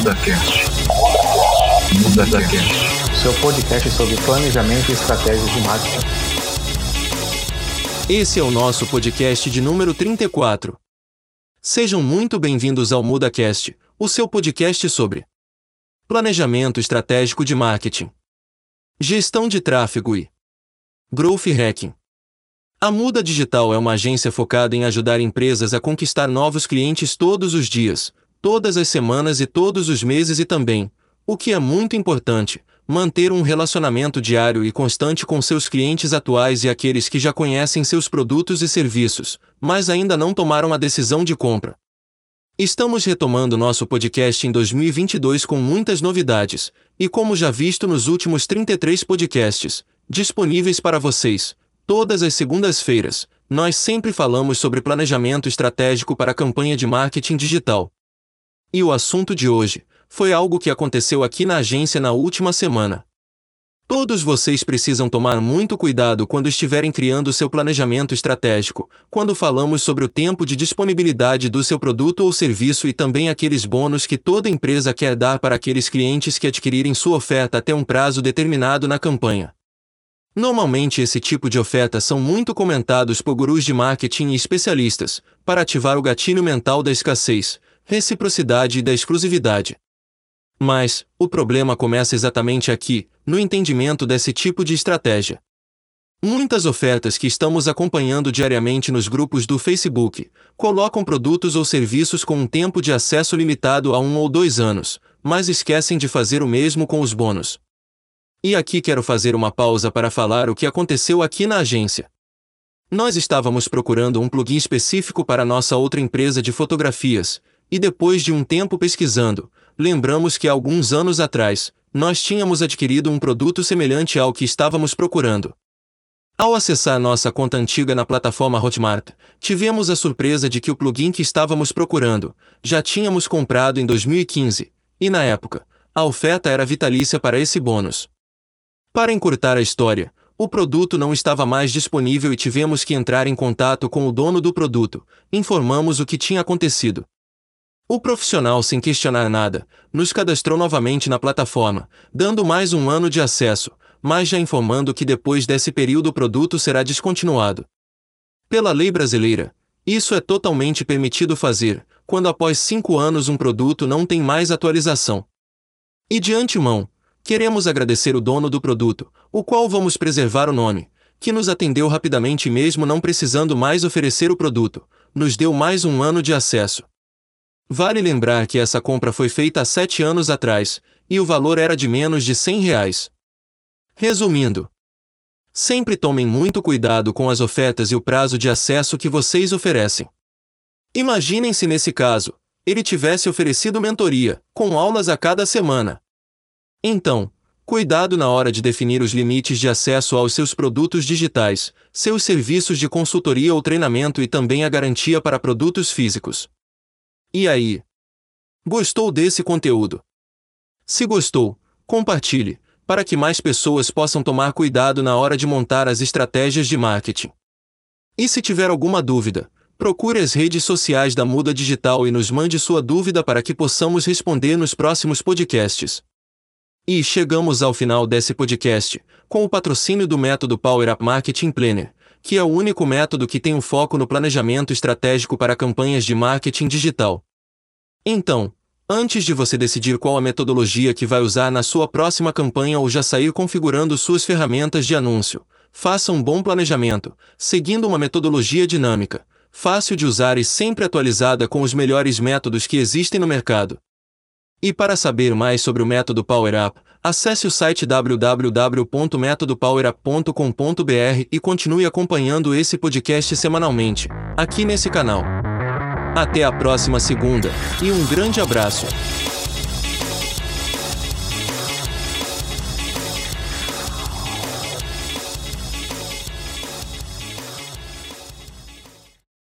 MudaCast. MudaCast. Seu podcast sobre planejamento e estratégias de marketing. Esse é o nosso podcast de número 34. Sejam muito bem-vindos ao MudaCast, o seu podcast sobre planejamento estratégico de marketing, gestão de tráfego e growth hacking. A Muda Digital é uma agência focada em ajudar empresas a conquistar novos clientes todos os dias, todas as semanas e todos os meses e também, o que é muito importante, manter um relacionamento diário e constante com seus clientes atuais e aqueles que já conhecem seus produtos e serviços, mas ainda não tomaram a decisão de compra. Estamos retomando nosso podcast em 2022 com muitas novidades, e como já visto nos últimos 33 podcasts, disponíveis para vocês, Todas as segundas-feiras, nós sempre falamos sobre planejamento estratégico para a campanha de marketing digital. E o assunto de hoje foi algo que aconteceu aqui na agência na última semana. Todos vocês precisam tomar muito cuidado quando estiverem criando seu planejamento estratégico, quando falamos sobre o tempo de disponibilidade do seu produto ou serviço e também aqueles bônus que toda empresa quer dar para aqueles clientes que adquirirem sua oferta até um prazo determinado na campanha. Normalmente esse tipo de oferta são muito comentados por gurus de marketing e especialistas, para ativar o gatilho mental da escassez, reciprocidade e da exclusividade. Mas, o problema começa exatamente aqui, no entendimento desse tipo de estratégia. Muitas ofertas que estamos acompanhando diariamente nos grupos do Facebook colocam produtos ou serviços com um tempo de acesso limitado a um ou dois anos, mas esquecem de fazer o mesmo com os bônus. E aqui quero fazer uma pausa para falar o que aconteceu aqui na agência. Nós estávamos procurando um plugin específico para nossa outra empresa de fotografias, e depois de um tempo pesquisando, lembramos que alguns anos atrás, nós tínhamos adquirido um produto semelhante ao que estávamos procurando. Ao acessar nossa conta antiga na plataforma Hotmart, tivemos a surpresa de que o plugin que estávamos procurando já tínhamos comprado em 2015, e na época, a oferta era vitalícia para esse bônus. Para encurtar a história, o produto não estava mais disponível e tivemos que entrar em contato com o dono do produto, informamos o que tinha acontecido. O profissional, sem questionar nada, nos cadastrou novamente na plataforma, dando mais um ano de acesso, mas já informando que depois desse período o produto será descontinuado. Pela lei brasileira, isso é totalmente permitido fazer, quando após cinco anos um produto não tem mais atualização. E de antemão, Queremos agradecer o dono do produto, o qual vamos preservar o nome, que nos atendeu rapidamente mesmo não precisando mais oferecer o produto, nos deu mais um ano de acesso. Vale lembrar que essa compra foi feita há sete anos atrás, e o valor era de menos de 100 reais. Resumindo, sempre tomem muito cuidado com as ofertas e o prazo de acesso que vocês oferecem. Imaginem se nesse caso, ele tivesse oferecido mentoria, com aulas a cada semana. Então, cuidado na hora de definir os limites de acesso aos seus produtos digitais, seus serviços de consultoria ou treinamento e também a garantia para produtos físicos. E aí? Gostou desse conteúdo? Se gostou, compartilhe, para que mais pessoas possam tomar cuidado na hora de montar as estratégias de marketing. E se tiver alguma dúvida, procure as redes sociais da Muda Digital e nos mande sua dúvida para que possamos responder nos próximos podcasts. E chegamos ao final desse podcast, com o patrocínio do método Power Up Marketing Planner, que é o único método que tem um foco no planejamento estratégico para campanhas de marketing digital. Então, antes de você decidir qual a metodologia que vai usar na sua próxima campanha ou já sair configurando suas ferramentas de anúncio, faça um bom planejamento, seguindo uma metodologia dinâmica, fácil de usar e sempre atualizada com os melhores métodos que existem no mercado. E para saber mais sobre o método Power Up, acesse o site www.metodopowerup.com.br e continue acompanhando esse podcast semanalmente, aqui nesse canal. Até a próxima segunda, e um grande abraço!